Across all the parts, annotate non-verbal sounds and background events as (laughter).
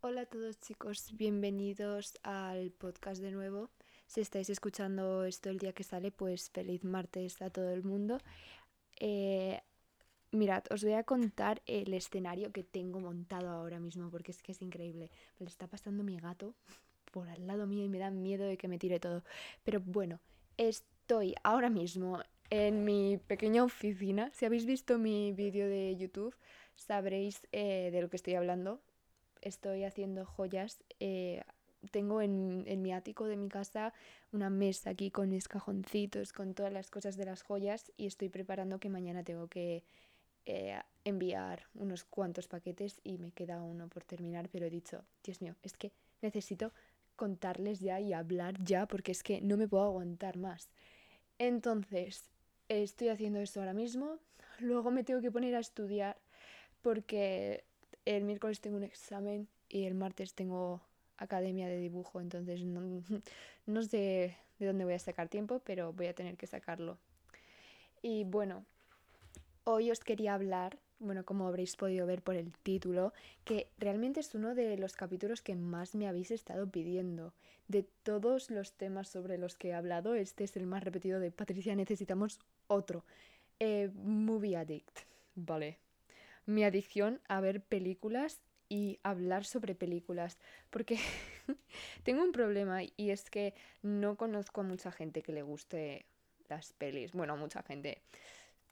Hola a todos chicos, bienvenidos al podcast de nuevo. Si estáis escuchando esto el día que sale, pues feliz martes a todo el mundo. Eh, mirad, os voy a contar el escenario que tengo montado ahora mismo porque es que es increíble. Le está pasando mi gato por al lado mío y me da miedo de que me tire todo. Pero bueno, estoy ahora mismo en mi pequeña oficina. Si habéis visto mi vídeo de YouTube, sabréis eh, de lo que estoy hablando. Estoy haciendo joyas. Eh, tengo en, en, mi ático de mi casa una mesa aquí con mis cajoncitos, con todas las cosas de las joyas y estoy preparando que mañana tengo que eh, enviar unos cuantos paquetes y me queda uno por terminar, pero he dicho, Dios mío, es que necesito contarles ya y hablar ya porque es que no me puedo aguantar más. Entonces, estoy haciendo esto ahora mismo, luego me tengo que poner a estudiar porque el miércoles tengo un examen y el martes tengo academia de dibujo, entonces (laughs) no, sé de dónde voy a sacar tiempo, pero voy a tener que sacarlo. Y bueno, hoy os quería hablar, bueno, como habréis podido ver por el título, que realmente es uno de los capítulos que más me habéis estado pidiendo. De todos los temas sobre los que he hablado, este es el más repetido de Patricia, necesitamos otro. Eh, movie Addict, vale. Mi adicción a ver películas y hablar sobre películas, porque (laughs) tengo un problema y es que no conozco a mucha gente que le guste las pelis, bueno, mucha gente,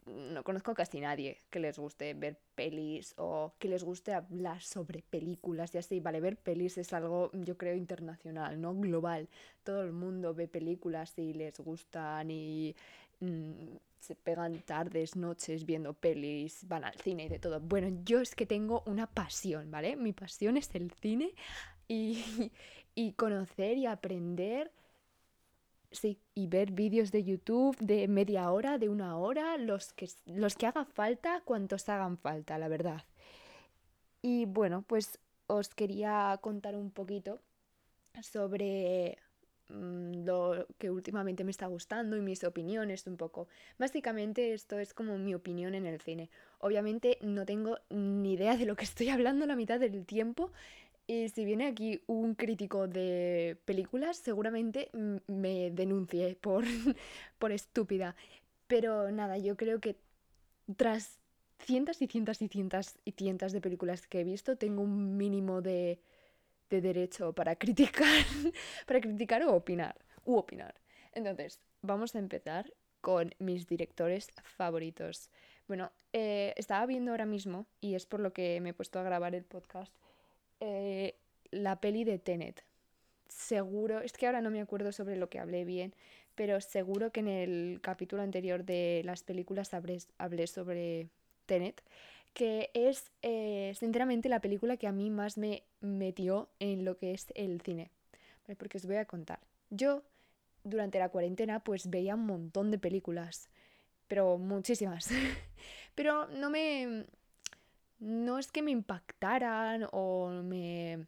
no conozco a casi nadie que les guste ver pelis o que les guste hablar sobre películas y así, vale, ver pelis es algo yo creo internacional, ¿no? Global, todo el mundo ve películas y les gustan y mmm, se pegan tardes, noches viendo pelis, van al cine y de todo. Bueno, yo es que tengo una pasión, ¿vale? Mi pasión es el cine y, (laughs) y conocer y aprender. Sí, y ver vídeos de YouTube de media hora, de una hora, los que, los que haga falta, cuantos hagan falta, la verdad. Y bueno, pues os quería contar un poquito sobre lo que últimamente me está gustando y mis opiniones un poco. Básicamente esto es como mi opinión en el cine. Obviamente no tengo ni idea de lo que (laughs) estoy hablando la mitad del tiempo y si viene aquí un crítico de películas seguramente me denuncie por, (laughs) por estúpida. Pero nada, yo creo que tras cientos y cientos y cientos y cientos de películas que he visto tengo un mínimo de de derecho para (laughs) criticar, para criticar o opinar, u opinar. Entonces, vamos a empezar con mis directores favoritos. Bueno, eh, estaba viendo ahora mismo, y es por lo que me he puesto a grabar el podcast, eh, la peli de Tenet. Seguro, es que ahora no me acuerdo sobre lo que hablé bien, pero seguro que en el capítulo anterior de las películas hablé, sobre Tenet que es eh, sinceramente la película que a mí más me metió en lo que es el cine. Porque os voy a contar. Yo durante la cuarentena pues veía un montón de películas, pero muchísimas. (laughs) pero no me... No es que me impactaran o me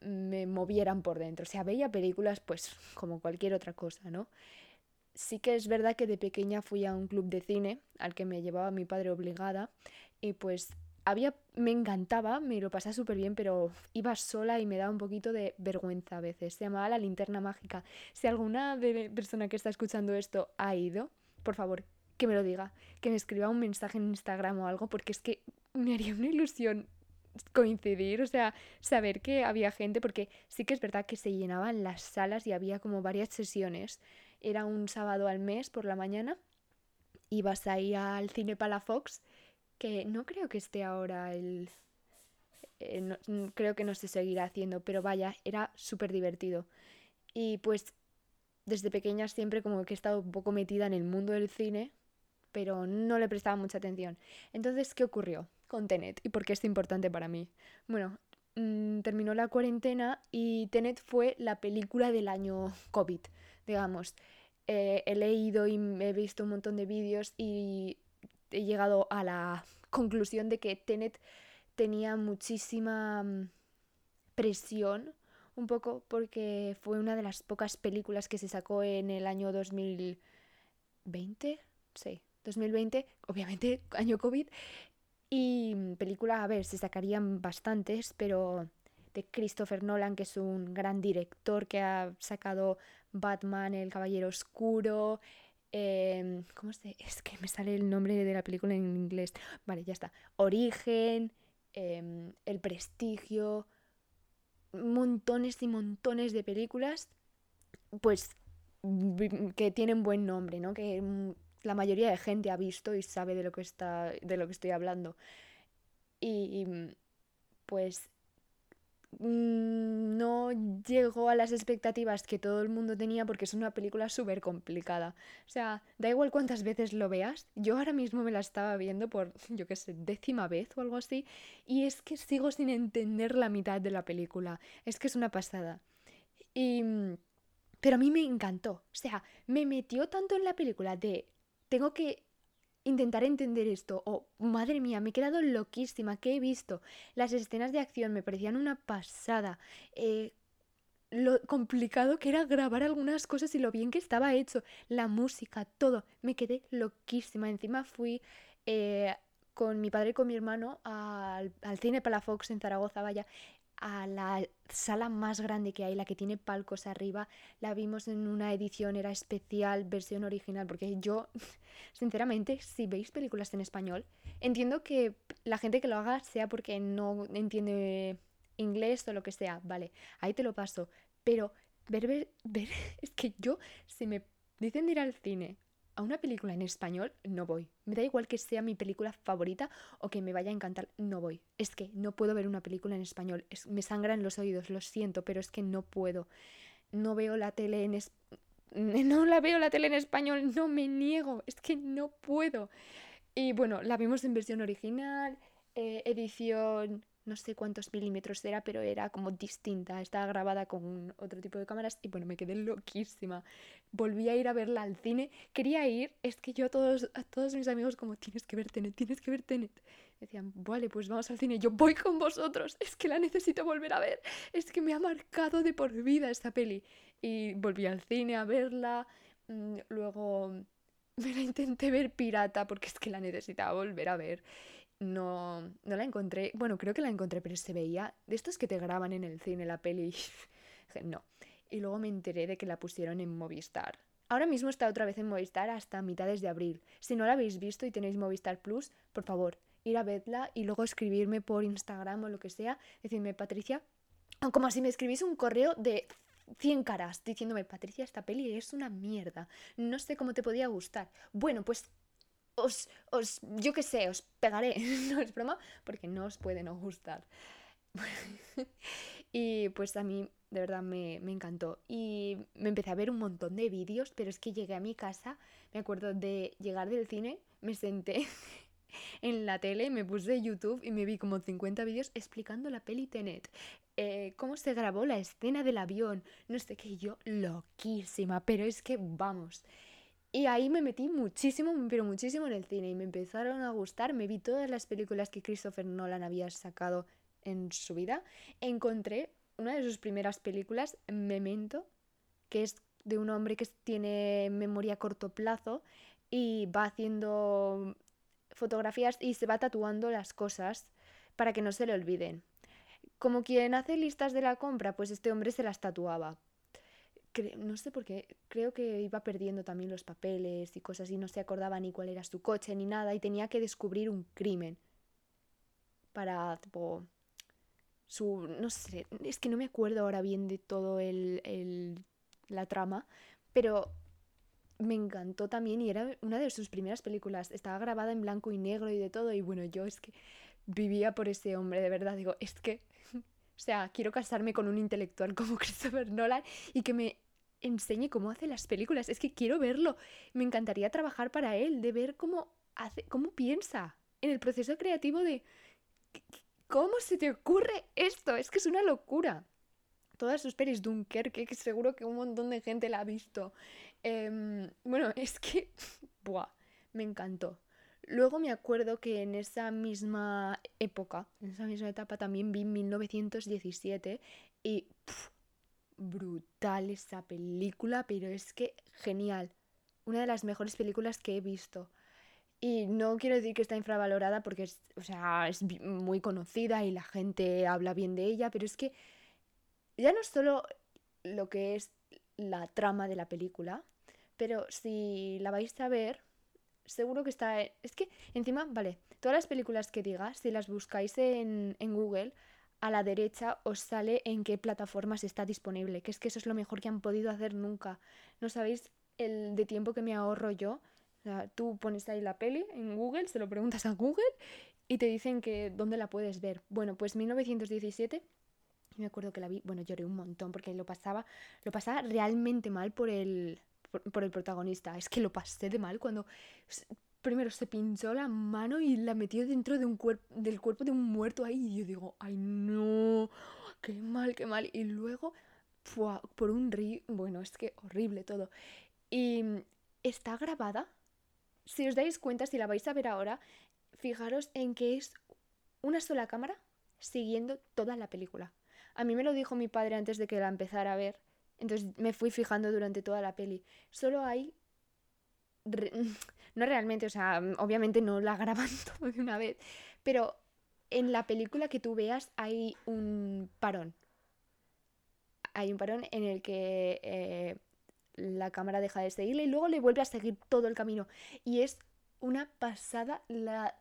me movieran por dentro. O sea, veía películas pues como cualquier otra cosa, ¿no? Sí que es verdad que de pequeña fui a un club de cine al que me llevaba mi padre obligada y pues había, me encantaba, me lo pasaba súper bien, pero iba sola y me daba un poquito de vergüenza a veces. Se llamaba La Linterna Mágica. Si alguna de persona que está escuchando esto ha ido, por favor, que me lo diga, que me escriba un mensaje en Instagram o algo, porque es que me haría una ilusión coincidir, o sea, saber que había gente, porque sí que es verdad que se llenaban las salas y había como varias sesiones era un sábado al mes por la mañana, ibas ahí al cine Palafox, que no creo que esté ahora el... Eh, creo que no se seguirá haciendo, pero vaya, era súper divertido. Y pues desde pequeña siempre como que he estado un poco metida en el mundo del cine, pero no le prestaba mucha atención. Entonces, ¿qué ocurrió con Tenet? ¿Y por qué es importante para mí? Bueno, mm, terminó la cuarentena y Tenet fue la película del año COVID digamos. Eh, he leído y he visto un montón de vídeos y he llegado a la (laughs) conclusión de que Tenet tenía muchísima mm, presión, un poco porque fue una de las pocas películas que se sacó en el año 2020, sí, 2020, obviamente (laughs) año COVID, y mm, película, a ver, se sacarían bastantes, pero de Christopher Nolan, que es un gran director que ha sacado Batman, El Caballero Oscuro. Em, ¿Cómo se.? Es que me sale el nombre de la película en inglés. Vale, ya está. Origen, em, El Prestigio, montones y montones de películas, pues que tienen buen nombre, ¿no? Que mm, la mayoría de gente ha visto y sabe de lo que está de lo que estoy hablando. Y pues mm, no llegó a las expectativas que todo el mundo tenía porque es una película súper complicada. O sea, da igual cuántas veces lo veas. Yo ahora mismo me la estaba viendo por, yo qué sé, décima vez o algo así. Y es que sigo sin entender la mitad de la película. Es que es una pasada. Y... Pero a mí me encantó. O sea, me metió tanto en la película de tengo que intentar entender esto. O, madre mía, me he quedado loquísima. ¿Qué he visto? Las escenas de acción me parecían una pasada. Eh, lo complicado que era grabar algunas cosas y lo bien que estaba hecho. La música, todo. Me quedé loquísima. Encima fui eh, con mi padre y con mi hermano al, al cine Palafox en Zaragoza, vaya a la sala más grande que hay, la que tiene palcos arriba. La vimos en una edición, era especial, versión original, porque yo, (laughs) sinceramente, si veis películas en español, entiendo que la gente que lo haga sea porque no entiende inglés o lo que sea, vale, ahí te lo paso. Pero ver, ver, ver, (laughs) es que yo, si me dicen de ir al cine a una película en español no voy. Me da igual que sea mi película favorita o que me vaya a encantar, no voy. Es que no puedo ver una película en español. me sangran los oídos, lo siento, pero es que no puedo. No veo la tele en (laughs) No la veo la tele en español, no me niego, es que no puedo. Y bueno, la vimos en versión original, eh, edición no sé cuántos milímetros era, pero era como distinta, estaba grabada con otro tipo de cámaras y bueno, me quedé loquísima. Volví a ir a verla al cine, quería ir, es que yo a todos, a todos mis amigos como, tienes que ver Tenet, tienes que ver Tenet. Decían, vale, pues vamos al cine, yo voy con vosotros, es que la necesito volver a ver, es que me ha marcado de por vida esta peli. Y volví al cine a verla, mm, luego me la intenté ver pirata porque es que la necesitaba volver a ver no, no la encontré. Bueno, creo que la encontré, pero se veía de estos que te graban en el cine la peli. (laughs) no. Y luego me enteré de que la pusieron en Movistar. Ahora mismo está otra vez en Movistar hasta mitades de abril. Si no la habéis visto y tenéis Movistar Plus, por favor, ir a verla y luego escribirme por Instagram o lo que sea, decirme, Patricia, como si me escribís un correo de 100 caras diciéndome, Patricia, esta peli es una mierda. No sé cómo te podía gustar. Bueno, pues os, os yo qué sé, os pegaré, (laughs) no es broma, porque no os puede no gustar. (laughs) y pues a mí de verdad me, me, encantó. Y me empecé a ver un montón de vídeos, pero es que llegué a mi casa, me acuerdo de llegar del cine, me senté (laughs) en la tele, me puse YouTube y me vi como 50 vídeos explicando la peli Tenet. Eh, cómo se grabó la escena del avión, no sé qué, yo loquísima, pero es que vamos, y ahí me metí muchísimo, pero muchísimo en el cine y me empezaron a gustar. Me vi todas las películas que Christopher Nolan había sacado en su vida. Encontré una de sus primeras películas, Memento, que es de un hombre que tiene memoria a corto plazo y va haciendo fotografías y se va tatuando las cosas para que no se le olviden. Como quien hace listas de la compra, pues este hombre se las tatuaba no sé por qué, creo que iba perdiendo también los papeles y cosas y no se acordaba ni cuál era su coche ni nada y tenía que descubrir un crimen para, tipo, su, no sé, es que no me acuerdo ahora bien de todo el, el, la trama, pero me encantó también y era una de sus primeras películas, estaba grabada en blanco y negro y de todo y bueno, yo es que vivía por ese hombre, de verdad, digo, es que... (laughs) O sea, quiero casarme con un intelectual como (laughs) Christopher Nolan y que me enseñe cómo hace las películas. Es que quiero verlo. Me encantaría trabajar para él, de ver cómo hace, cómo piensa en el proceso creativo de cómo se te ocurre esto. Es que es una locura. Todas sus pelis, Dunkerque, que seguro que un montón de gente la ha visto. Em, bueno, (laughs) es que, me encantó. Luego me acuerdo que en esa misma época, en esa misma etapa, también vi 1917 y brutal esa película, pero es que genial. Una de las mejores películas que he visto. Y no quiero decir que está infravalorada porque es, o sea, es muy conocida y la gente habla bien de ella, pero es que ya no es solo lo que es la trama de la película, pero si la vais a ver, seguro que está... Es que encima, vale, todas las películas que diga, si las buscáis en, en Google, a la derecha os sale en qué plataformas está disponible, que es que eso es lo mejor que han podido hacer nunca. No sabéis el de tiempo que me ahorro yo. Tú pones ahí la peli en Google, se lo preguntas a Google y te dicen que dónde la puedes ver. Bueno, pues 1917 me acuerdo que la vi, bueno, lloré un montón porque lo pasaba, lo pasaba realmente mal por el, por, el protagonista. Es que lo pasé de mal cuando primero se pinchó la mano y la metió dentro de un del cuerpo de un muerto ahí. Y yo digo, ay no, qué mal, qué mal. Y luego, por un río, bueno, es que horrible todo. Y está grabada. Si os dais cuenta, si la vais a ver ahora, fijaros en que es una sola cámara siguiendo toda la película. A mí me lo dijo mi padre antes de que la empezara a ver. Entonces me fui fijando durante toda la peli. Solo hay... No realmente, o sea, obviamente no la (laughs) graban todo de una vez, pero en la película que tú veas hay un parón. Hay un parón en el que eh, la cámara deja de seguirle y luego le vuelve a seguir todo el camino. Y es una pasada la,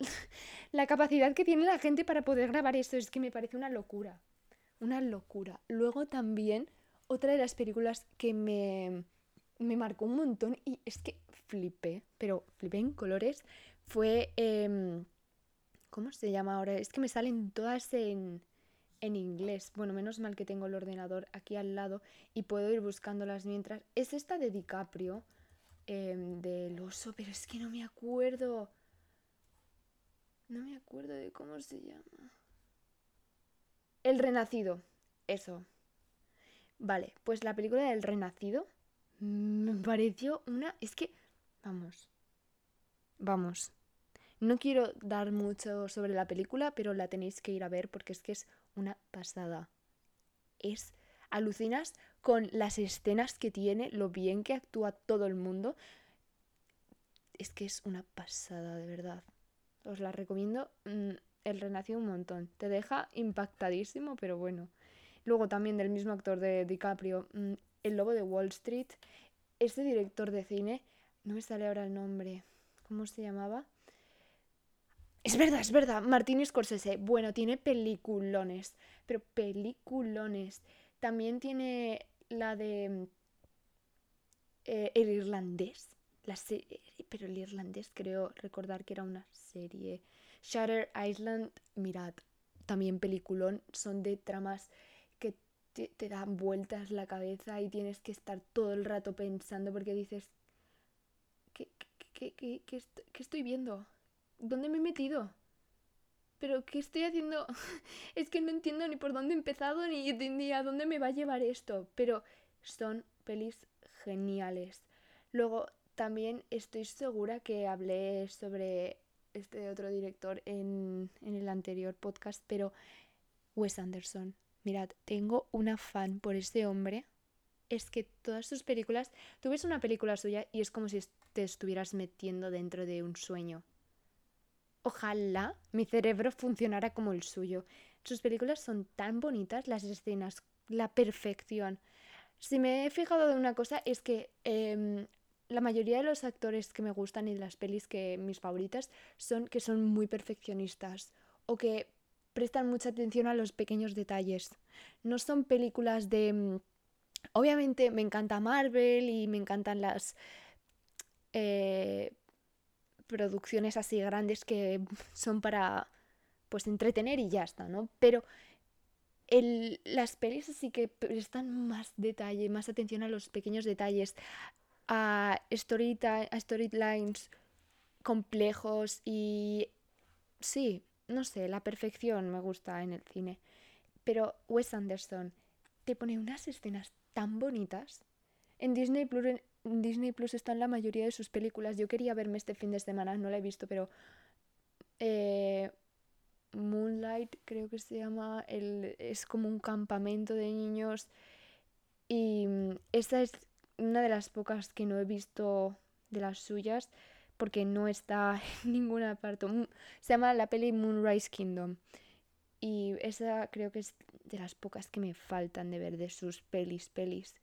(laughs) la capacidad que tiene la gente para poder grabar esto es que me parece una locura. Una locura. Luego también, otra de las películas que me, me marcó un montón y es que flipé, pero flipé en colores, fue... Em, ¿Cómo se llama ahora? Es que me salen todas en, en inglés. Bueno, menos mal que tengo el ordenador aquí al lado y puedo ir buscándolas mientras. Es esta de DiCaprio, em, del oso, pero es que no me acuerdo. No me acuerdo de cómo se llama. El Renacido. Eso. Vale, pues la película del Renacido me pareció una... Es que... Vamos. Vamos. No quiero dar mucho sobre la película, pero la tenéis que ir a ver porque es que es una pasada. Es... Alucinas con las escenas que tiene, lo bien que actúa todo el mundo. Es que es una pasada, de verdad. Os la recomiendo. Mm, el Renacido un montón. Te deja impactadísimo, pero bueno. Luego también del mismo actor de DiCaprio, mm, El Lobo de Wall Street. Este director de cine, no me sale ahora el nombre. ¿Cómo se llamaba? Es verdad, es verdad. Martín Scorsese. Bueno, tiene peliculones. Pero peliculones. También tiene la de. Eh, el irlandés la pero el irlandés creo recordar que era una serie. Shutter Island, mirad, también peliculón, son de tramas que te, dan vueltas la cabeza y tienes que estar todo el rato pensando porque dices, ¿qué, qué, qué, qué, estoy viendo? ¿Dónde me he metido? ¿Pero qué estoy haciendo? (laughs) es que no entiendo ni por dónde he empezado ni, ni a dónde me va a llevar esto, pero son pelis geniales. Luego también estoy segura que hablé sobre este otro director en, el anterior podcast, pero Wes Anderson. Mirad, tengo una fan por este hombre. Es que todas sus películas, tú ves una película suya y es como si te estuvieras metiendo dentro de un sueño. Ojalá mi cerebro funcionara como el suyo. Sus películas son tan bonitas, las escenas, la perfección. Si me he fijado de una cosa es que em, la mayoría de los actores que me gustan y de las pelis que mis favoritas son que son muy perfeccionistas o que prestan mucha atención a los pequeños detalles. No son películas de... Mm, obviamente me encanta Marvel y me encantan las eh, producciones así grandes que son para pues entretener y ya está, ¿no? Pero el, las pelis así que prestan más detalle, más atención a los pequeños detalles, a, a storylines complejos y sí, no sé, la perfección me gusta en el cine. Pero Wes Anderson te pone unas escenas tan bonitas. En Disney Plus, en Disney Plus están la mayoría de sus películas. Yo quería verme este fin de semana, no la he visto, pero eh, Moonlight creo que se llama. El, es como un campamento de niños. Y mm, esta es una de las pocas que no he visto de las suyas, porque no está (laughs) en ninguna parte. Se llama la peli Moonrise Kingdom. Y esa creo que es de las pocas que me faltan de ver de sus pelis, pelis.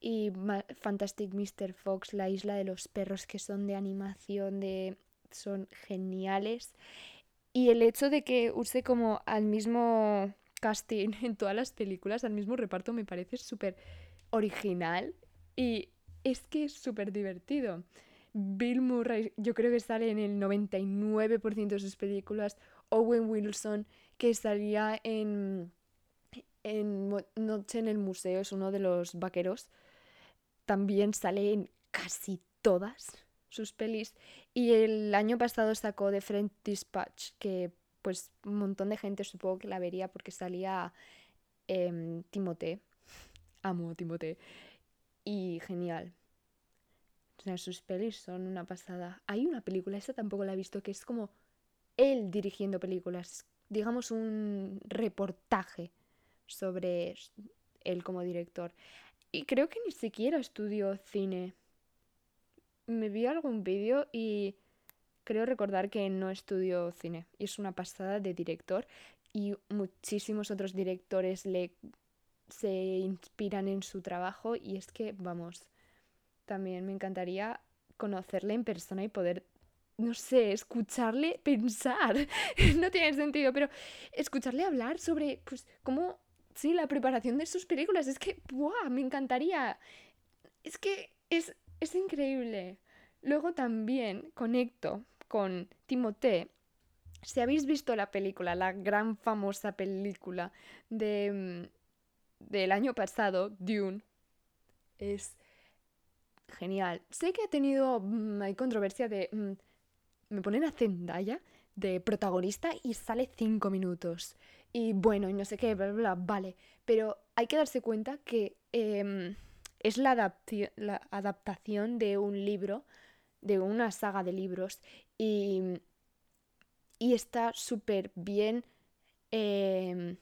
Y Fantastic Mr. Fox, La isla de los perros, que son de animación, de son geniales. Y el hecho de que use como al mismo casting (laughs) en todas las películas, al mismo reparto, me parece súper original. Y es que es súper divertido. Bill Murray, yo creo que sale en el 99% de sus películas. Owen Wilson, que salía en, en Noche en el Museo, es uno de los vaqueros. También sale en casi todas sus pelis. Y el año pasado sacó The Friend Dispatch, que pues un montón de gente supongo que la vería porque salía eh, Timothée. Amo a Timothée. Y genial. O sea, sus pelis son una pasada. Hay una película, esta tampoco la he visto, que es como él dirigiendo películas. Digamos un reportaje sobre él como director. Y creo que ni siquiera estudió cine. Me vi algún vídeo y creo recordar que no estudió cine. Y es una pasada de director. Y muchísimos otros directores le se inspiran en su trabajo. Y es que, vamos, también me encantaría conocerle en persona y poder, no sé, escucharle pensar. (laughs) no tiene sentido, pero escucharle hablar sobre, pues, cómo, sí, la preparación de sus películas. Es que, ¡buah! Me encantaría. Es que es, es increíble. Luego también conecto con Timothée. Si habéis visto la película, la gran famosa película de, mm, del año pasado, Dune, es genial. Sé que ha tenido. Mm, hay controversia de. Mm, me ponen a Zendaya de protagonista y sale cinco minutos. Y bueno, y no sé qué, bla, bla, bla, vale. Pero hay que darse cuenta que em, es la, adaptación de un libro, de una saga de libros. Y, y está súper bien em,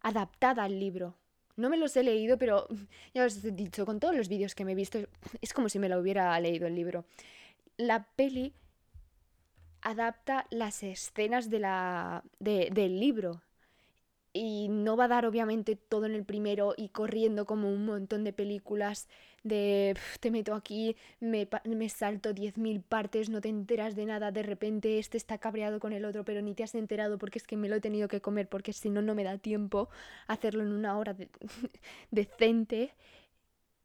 adaptada al libro. No me los he leído, pero (laughs) ya os he dicho, con todos los vídeos que me he visto, (laughs) es como si me lo hubiera leído el libro. La peli adapta las escenas de la, del libro y no va a dar obviamente todo en el primero y corriendo como un montón de películas de te meto aquí, me, me salto 10.000 partes, no te enteras de nada, de repente este está cabreado con el otro, pero ni te has enterado porque es que me lo he tenido que comer porque si no, no me da tiempo hacerlo en una hora (laughs) decente.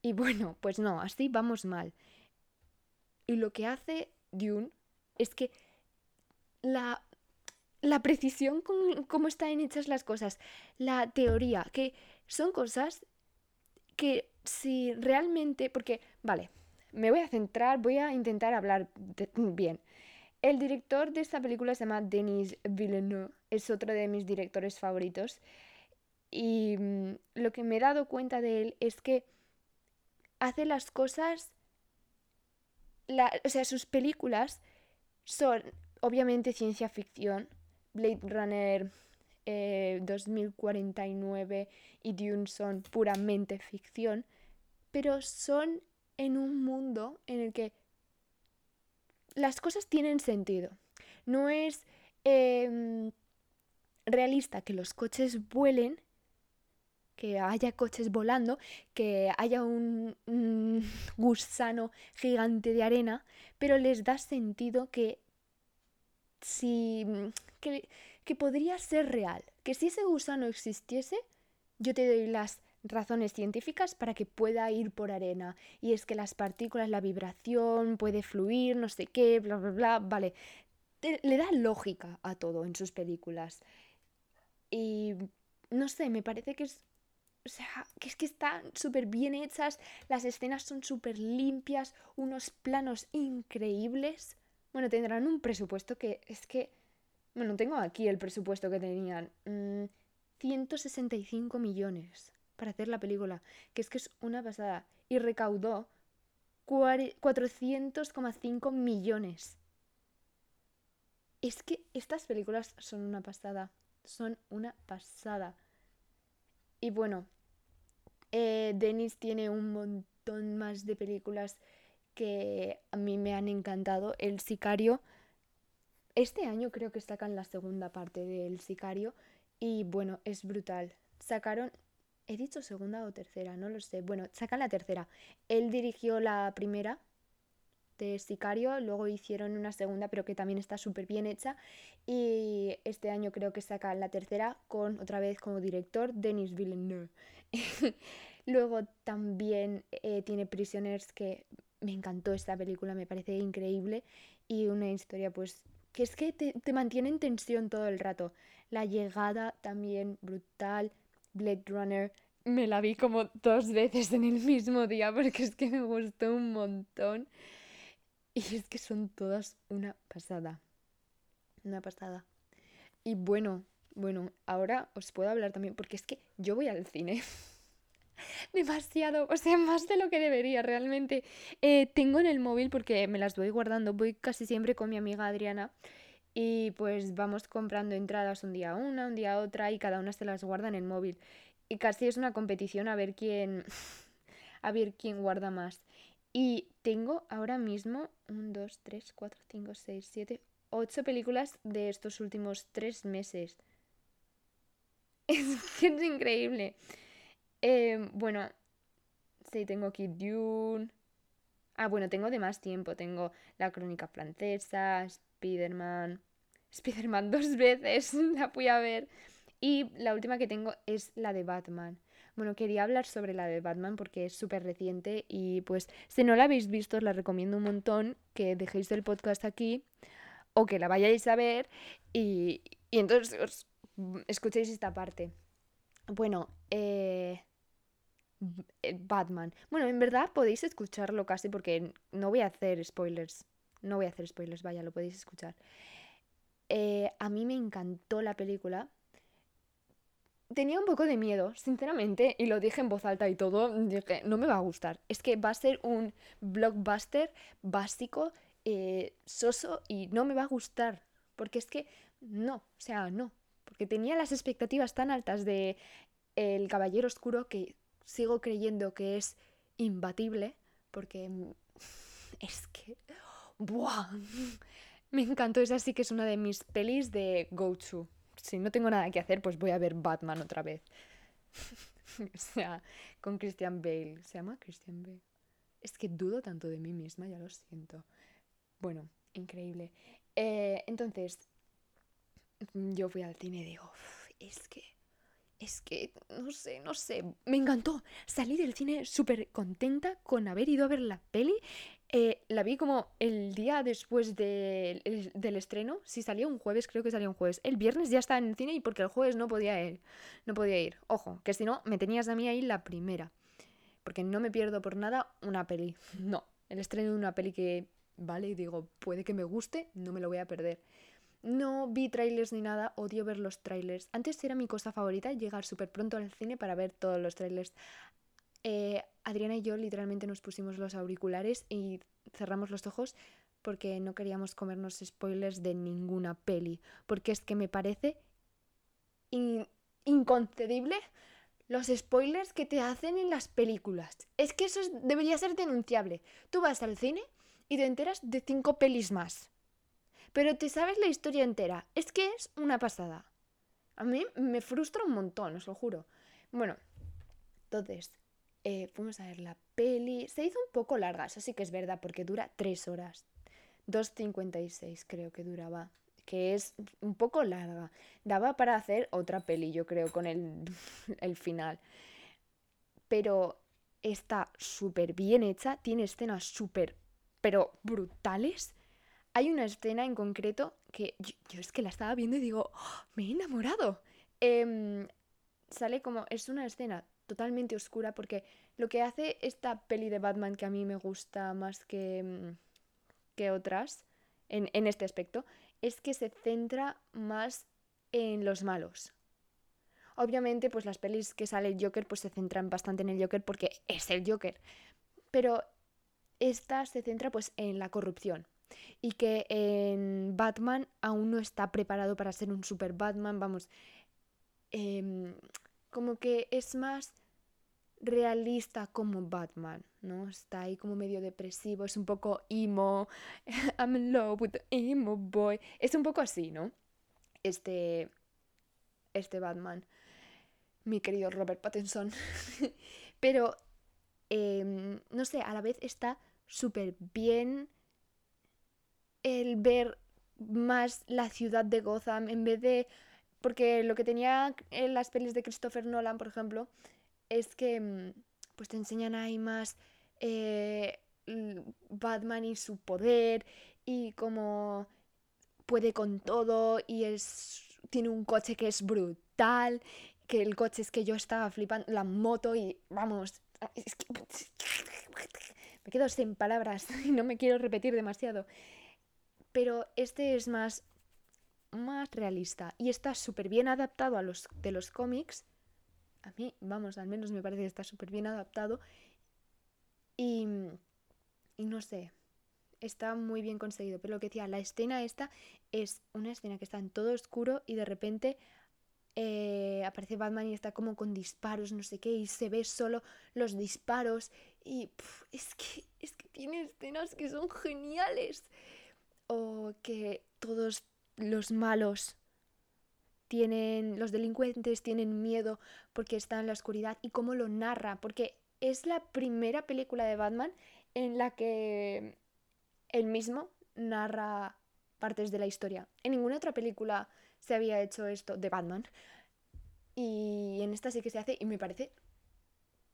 Y bueno, pues no, así vamos mal. Y lo que hace Dune es que la la precisión con cómo están hechas las cosas, la teoría, que son cosas que si realmente, porque, vale, me voy a centrar, voy a intentar hablar bien. El director de esta película se llama Denis Villeneuve, es otro de mis directores favoritos. Y mm, lo que me he dado cuenta de él es que hace las cosas, o sea, sus películas son obviamente ciencia ficción, Blade Runner 2049 eh, y Dune son puramente ficción, pero son en un mundo en el que las cosas tienen sentido. No es em, realista que los coches vuelen, que haya coches volando, que haya un, gusano gigante de arena, pero les da sentido que si que, que podría ser real, que si ese gusano existiese, yo te doy las razones científicas para que pueda ir por arena. Y es que las partículas, la vibración puede fluir, no sé qué, bla, bla, bla, vale. le da lógica a todo en sus películas. Y no sé, me parece que es... O sea, que es que están súper bien hechas, las escenas son súper limpias, unos planos increíbles. Bueno, tendrán un presupuesto que es que bueno, tengo aquí el presupuesto que tenían. 165 mm, millones para hacer la película, que es que es una pasada. Y recaudó 400,5 millones. Es que estas películas son una pasada. Son una pasada. Y bueno, eh, Denis tiene un montón más de películas que a mí me han encantado. El Sicario, este año creo que sacan la segunda parte del Sicario y bueno, es brutal. Sacaron, he dicho segunda o tercera, no lo sé. Bueno, sacan la tercera. Él dirigió la primera de Sicario, luego hicieron una segunda, pero que también está súper bien hecha. Y este año creo que sacan la tercera con otra vez como director Denis Villeneuve. (laughs) luego también eh, tiene Prisoners, que me encantó esta película, me parece increíble. Y una historia, pues, que es que te, te mantiene en tensión todo el rato. La llegada también brutal. Blade Runner, me la vi como dos veces en el mismo día porque es que me gustó un montón. Y es que son todas una pasada. Una pasada. Y bueno, bueno, ahora os puedo hablar también porque es que yo voy al cine. (laughs) (laughs) Demasiado, o sea, más de lo que debería realmente. Eh, tengo en el móvil porque me las voy guardando, voy casi siempre con mi amiga Adriana y pues vamos comprando entradas un día una, un día otra y cada una se las guarda en el móvil. Y casi es una competición a ver quién (laughs) a ver quién guarda más. Y tengo ahora mismo 1, 2, 3, 4, 5, 6, 7, 8 películas de estos últimos 3 meses. (laughs) Es es increíble. Eh, bueno, sí, tengo aquí Dune. Ah, bueno, tengo de más tiempo. Tengo La Crónica Francesa, Spider-Man. (laughs) Spider-Man dos veces, (laughs) la fui a ver. Y la última que tengo es la de Batman. Bueno, quería hablar sobre la de Batman porque es súper reciente y pues si no la habéis visto os la recomiendo un montón que dejéis el podcast aquí o que la vayáis a ver y, y entonces escuchéis esta parte. Bueno, eh, Batman. Bueno, en verdad podéis escucharlo casi porque no voy a hacer spoilers. No voy a hacer spoilers, vaya, lo podéis escuchar. Eh, a mí me encantó la película tenía un poco de miedo, sinceramente, y lo dije en voz alta y todo, dije, no me va a gustar. Es que va a ser un blockbuster básico, eh, soso, y no me va a gustar. Porque es que, no, o sea, no. Porque tenía las expectativas tan altas de El Caballero Oscuro que sigo creyendo que es imbatible, porque es que... ¡Buah! (laughs) Me encantó, esa sí que es una de mis pelis de go-to si no tengo nada que hacer, pues voy a ver Batman otra vez. (laughs) o sea, con Christian Bale. ¿Se llama Christian Bale? Es que dudo tanto de mí misma, ya lo siento. Bueno, increíble. Eh, entonces, yo fui al cine y digo, es que, es que, no sé, no sé, me encantó. Salí del cine súper contenta con haber ido a ver la peli eh, la vi como el día después del estreno. Si salía un jueves, creo que salía un jueves. El viernes ya estaba en el cine y porque el jueves no podía ir. No podía ir. Ojo, que si no, me tenías a mí ahí la primera. Porque no me pierdo por nada una peli. (laughs) No. El estreno de una peli que, vale, digo, puede que me guste, no me lo voy a perder. No vi trailers ni nada, odio ver los trailers. Antes era mi cosa favorita llegar súper pronto al cine para ver todos los trailers. Eh, Adriana y yo literalmente nos pusimos los auriculares y cerramos los ojos porque no queríamos comernos spoilers de ninguna peli. Porque es que me parece inconcebible los spoilers que te hacen en las películas. Es que eso debería ser denunciable. Tú vas al cine y te enteras de cinco pelis más. Pero te sabes la historia entera. Es que es una pasada. A mí me frustra un montón, os lo juro. Bueno, entonces, eh, fuimos a ver la peli. Se hizo un poco larga, eso sí que es verdad, porque dura tres horas. 2.56 creo que duraba. Que es un poco larga. Daba para hacer otra peli, yo creo, con el, (laughs) el final. Pero está súper bien hecha. Tiene escenas súper, pero brutales. Hay una escena en concreto que yo, es que la estaba viendo y digo, ¡Oh! me he enamorado. Em, sale como, es una escena totalmente oscura porque lo que hace esta peli de Batman que a mí me gusta más que, mm, que otras en, en este aspecto es que se centra más en los malos. Obviamente, pues las pelis que sale el Joker pues se centran bastante en el Joker porque es el Joker. Pero esta se centra pues en la corrupción. Y que en Batman aún no está preparado para ser un super Batman, vamos. Em, como que es más realista como Batman, ¿no? Está ahí como medio depresivo, es un poco emo, (laughs) I'm in love with the emo boy. Es un poco así, ¿no? Este, este Batman, mi querido Robert Pattinson. (laughs) Pero, em, no sé, a la vez está súper bien el ver más la ciudad de Gotham en vez de... Porque lo que tenía en las pelis de Christopher Nolan, por ejemplo, es que mm, pues te enseñan ahí más eh, Batman y su poder y cómo puede con todo y es tiene un coche que es brutal, que el coche es que yo estaba flipando, la moto y vamos, es que (laughs) me quedo sin palabras (laughs) y no me quiero repetir demasiado. Pero este es más más realista y está súper bien adaptado a los de los cómics a mí, vamos, al menos me parece que está súper bien adaptado. Y, y no sé, está muy bien conseguido. Pero lo que decía, la escena esta es una escena que está en todo oscuro y de repente eh, aparece Batman y está como con disparos, no sé qué, y se ve solo los disparos. Y es, que, es que tiene escenas que son geniales. O que todos los malos tienen, los delincuentes tienen miedo porque están en la oscuridad y cómo lo narra, porque es la primera película de Batman en la que él mismo narra partes de la historia. En ninguna otra película se había hecho esto de Batman. Y en esta sí que se hace y me parece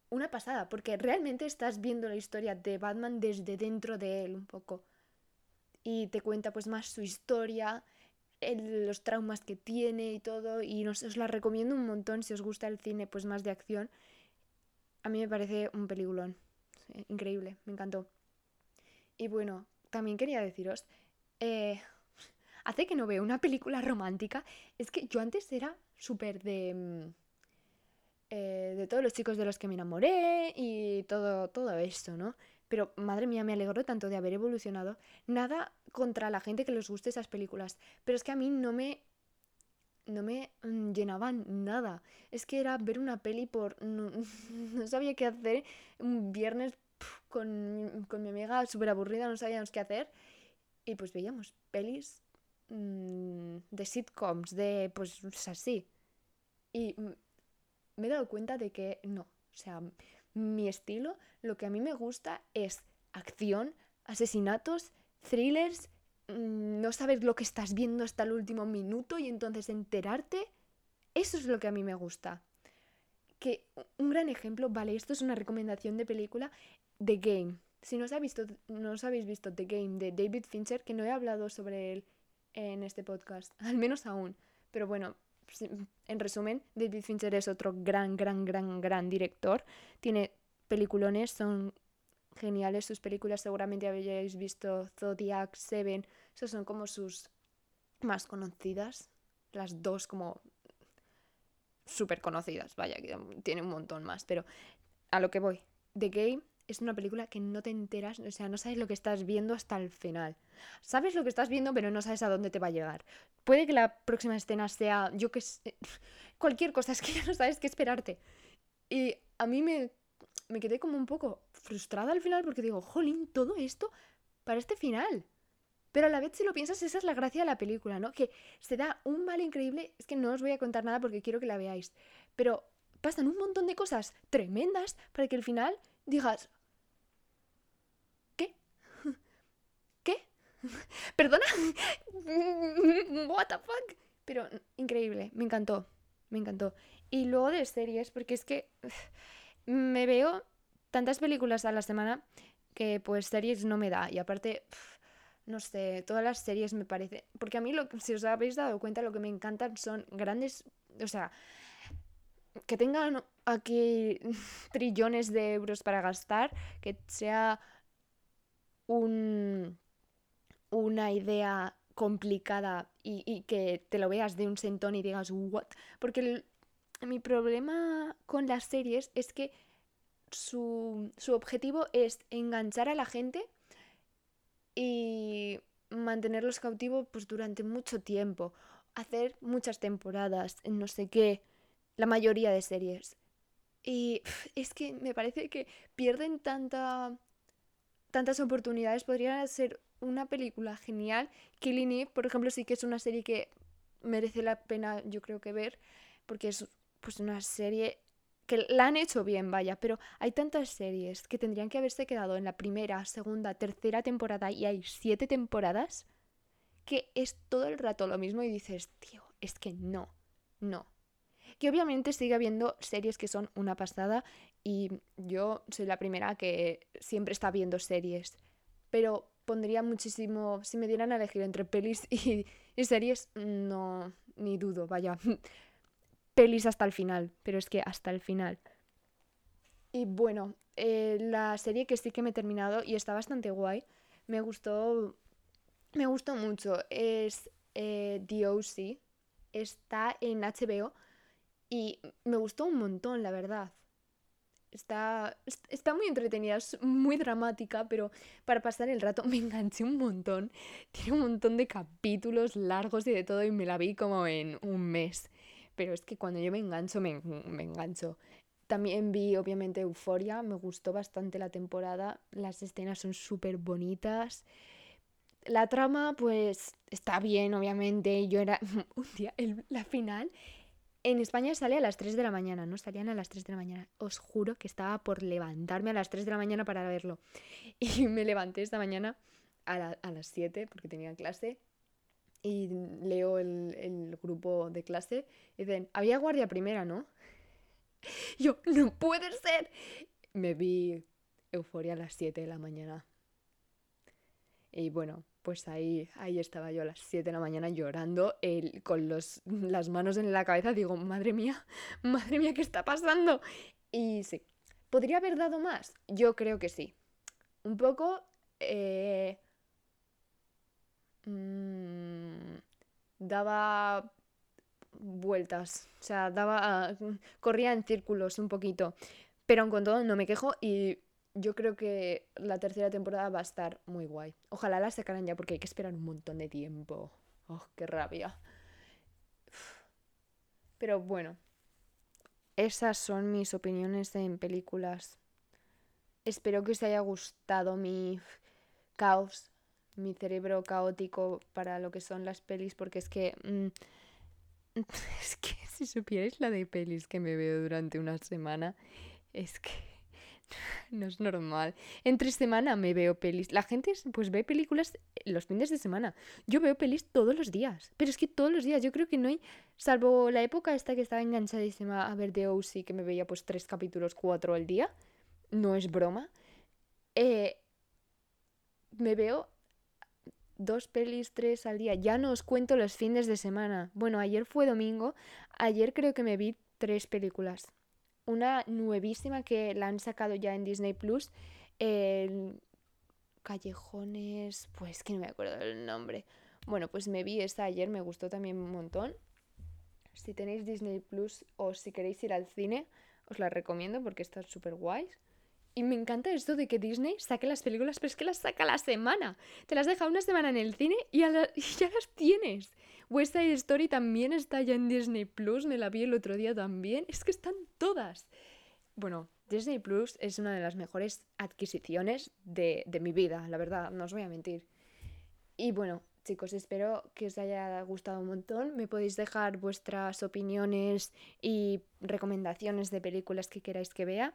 una pasada, porque realmente estás viendo la historia de Batman desde dentro de él un poco. Y te cuenta pues más su historia los traumas que tiene y todo, y os la recomiendo un montón si os gusta el cine pues más de acción. A mí me parece un peliculón, increíble, me encantó. Y bueno, también quería deciros, eh, hace que no veo una película romántica, es que yo antes era súper de... Mm, eh, de todos los chicos de los que me enamoré y todo, todo ¿no? Pero madre mía, me alegro tanto de haber evolucionado. Nada contra la gente que les guste esas películas. Pero es que a mí no me. No me mm, llenaban nada. Es que era ver una peli por. (laughs) No, sabía qué hacer. Un viernes con, con, mi amiga súper aburrida, no sabíamos qué hacer. Y pues veíamos pelis mm, de sitcoms, de. Pues así. Y me he dado cuenta de que no. O sea, mi estilo, lo que a mí me gusta es acción, asesinatos, thrillers, mm, no saber lo que estás viendo hasta el último minuto y entonces enterarte. Eso es lo que a mí me gusta. Que un gran ejemplo, vale, esto es una recomendación de película, The Game. Si no os, visto, no os habéis visto The Game de David Fincher, que no he hablado sobre él en este podcast, (laughs) al menos aún. Pero bueno, en resumen, David Fincher es otro gran, gran, gran, gran director. Tiene peliculones, son geniales sus películas. Seguramente habéis visto Zodiac, Seven. Esas son como sus más conocidas. Las dos como súper conocidas. Vaya, tiene un montón más. Pero a lo que voy. The Game es una película que no te enteras, o sea, no sabes lo que estás viendo hasta el final. Sabes lo que estás viendo, pero no sabes a dónde te va a llegar. Puede que la próxima escena sea, yo que sé, (laughs) cualquier cosa, es que ya no sabes qué esperarte. Y a mí me, me quedé como un poco frustrada al final porque digo, jolín, todo esto para este final. Pero a la vez, si lo piensas, esa es la gracia de la película, ¿no? Que se da un mal increíble. Es que no os voy a contar nada porque quiero que la veáis. Pero pasan un montón de cosas tremendas para que al final digas, (laughs) ¿Perdona? (laughs) ¿What the fuck? Pero increíble, me encantó, me encantó. Y luego de series, porque es que (sighs) me veo tantas películas a la semana que pues series no me da. Y aparte, (sighs) no sé, todas las series me parece... Porque a mí, lo, si os habéis dado cuenta, lo que me encantan son grandes... O sea, que tengan aquí (laughs) trillones de euros para gastar, que sea un una idea complicada y, que te lo veas de un sentón y digas, ¿what? Porque mi problema con las series es que su, su objetivo es enganchar a la gente y mantenerlos cautivos pues, durante mucho tiempo, hacer muchas temporadas, no sé qué, la mayoría de series. Y es que me parece que pierden tanta, tantas oportunidades. Podría ser una película genial. Killing Eve, por ejemplo, sí que es una serie que merece la pena, yo creo que ver, porque es pues una serie que la han hecho bien, vaya, pero hay tantas series que tendrían que haberse quedado en la primera, segunda, tercera temporada y hay siete temporadas que es todo el rato lo mismo y dices, tío, es que no, no. Que obviamente sigue habiendo series que son una pasada y yo soy la primera que siempre está viendo series, pero pondría muchísimo, si me dieran a elegir entre pelis y, series, no, ni dudo, vaya pelis hasta el final, pero es que hasta el final. Y bueno, eh, la serie que sí que me he terminado y está bastante guay, me gustó, me gustó mucho, es eh, The O.C., está en HBO y me gustó un montón, la verdad. Está, está muy entretenida, es muy dramática, pero para pasar el rato (laughs) me enganché un montón. Tiene un montón de capítulos largos y de todo y me la vi como en un mes pero es que cuando yo me engancho, me, engancho. También vi, obviamente, Euforia, me gustó bastante la temporada, las escenas son súper bonitas. La trama, pues, está bien, obviamente. Yo era. (laughs) Un día, la final. En España sale a las 3 de la mañana, ¿no? Salían a las 3 de la mañana. Os juro que estaba por levantarme a las 3 de la mañana para verlo. (laughs) Y me levanté esta mañana a, a las 7 porque tenía clase y leo el, grupo de clase y dicen, había guardia primera, ¿no? (laughs) Yo, no puede ser. Me vi euforia a las 7 de la mañana. Y bueno, pues ahí, ahí estaba yo a las 7 de la mañana llorando con los, las manos en la cabeza. Digo, madre mía, (laughs) madre mía, ¿qué está pasando? Y sí, ¿podría haber dado más? Yo creo que sí. Un poco... Eh, mmm, daba vueltas, o sea, daba, corría en círculos un poquito, pero aun con todo no me quejo y yo creo que la tercera temporada va a estar muy guay. Ojalá la sacaran ya porque hay que esperar un montón de tiempo. Oh, qué rabia. Pero bueno, esas son mis opiniones en películas. Espero que os haya gustado mi caos mi cerebro caótico para lo que son las pelis, porque es que... Mm, (laughs) es que si supierais la de pelis que me veo durante una semana, es que (laughs) no es normal. Entre semana me veo pelis. La gente pues ve películas los fines de semana. Yo veo pelis todos los días. Pero es que todos los días. Yo creo que no hay. Salvo la época esta que estaba enganchadísima a ver The O.C. que me veía pues tres capítulos, cuatro al día. No es broma. Eh, me veo dos pelis, tres al día. Ya no os cuento los fines de semana. Bueno, ayer fue domingo. Ayer creo que me vi tres películas. Una nuevísima que la han sacado ya en Disney Plus. Callejones. Pues que no me acuerdo del nombre. Bueno, pues me vi esta ayer, me gustó también un montón. Si tenéis Disney Plus o si queréis ir al cine, os la recomiendo porque está súper guay. Y me encanta esto de que Disney saque las películas, pero es que las saca la semana. Te las deja una semana en el cine y, (laughs) ya las tienes. West Side Story también está ya en Disney Plus, me la vi el otro día también. Es que están todas. Bueno, Disney Plus es una de las mejores adquisiciones de, de mi vida, la verdad, no os voy a mentir. Y bueno, chicos, espero que os haya gustado un montón. Me podéis dejar vuestras opiniones y recomendaciones de películas que queráis que vea.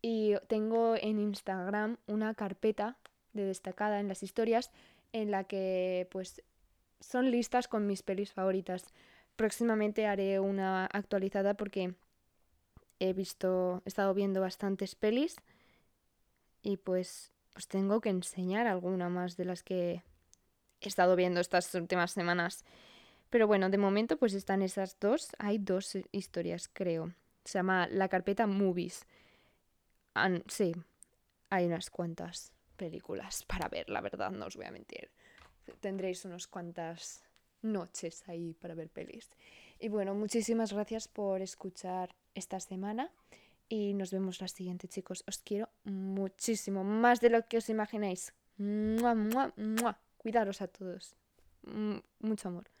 Y tengo en Instagram una carpeta de destacada en las historias en la que pues son listas con mis pelis favoritas. Próximamente haré una actualizada porque he visto, he estado viendo bastantes pelis y pues, pues tengo que enseñar alguna más de las que he estado viendo estas últimas semanas. Pero bueno, de momento pues están esas dos. Hay dos historias, creo. Se llama la carpeta Movies sí, hay unas cuantas películas para ver, la verdad, no os voy a mentir. Tendréis unas cuantas noches ahí para ver pelis. Y bueno, muchísimas gracias por escuchar esta semana y nos vemos la siguiente, chicos. Os quiero muchísimo, más de lo que os imagináis. ¡Mua, Cuidaros a todos. mucho amor.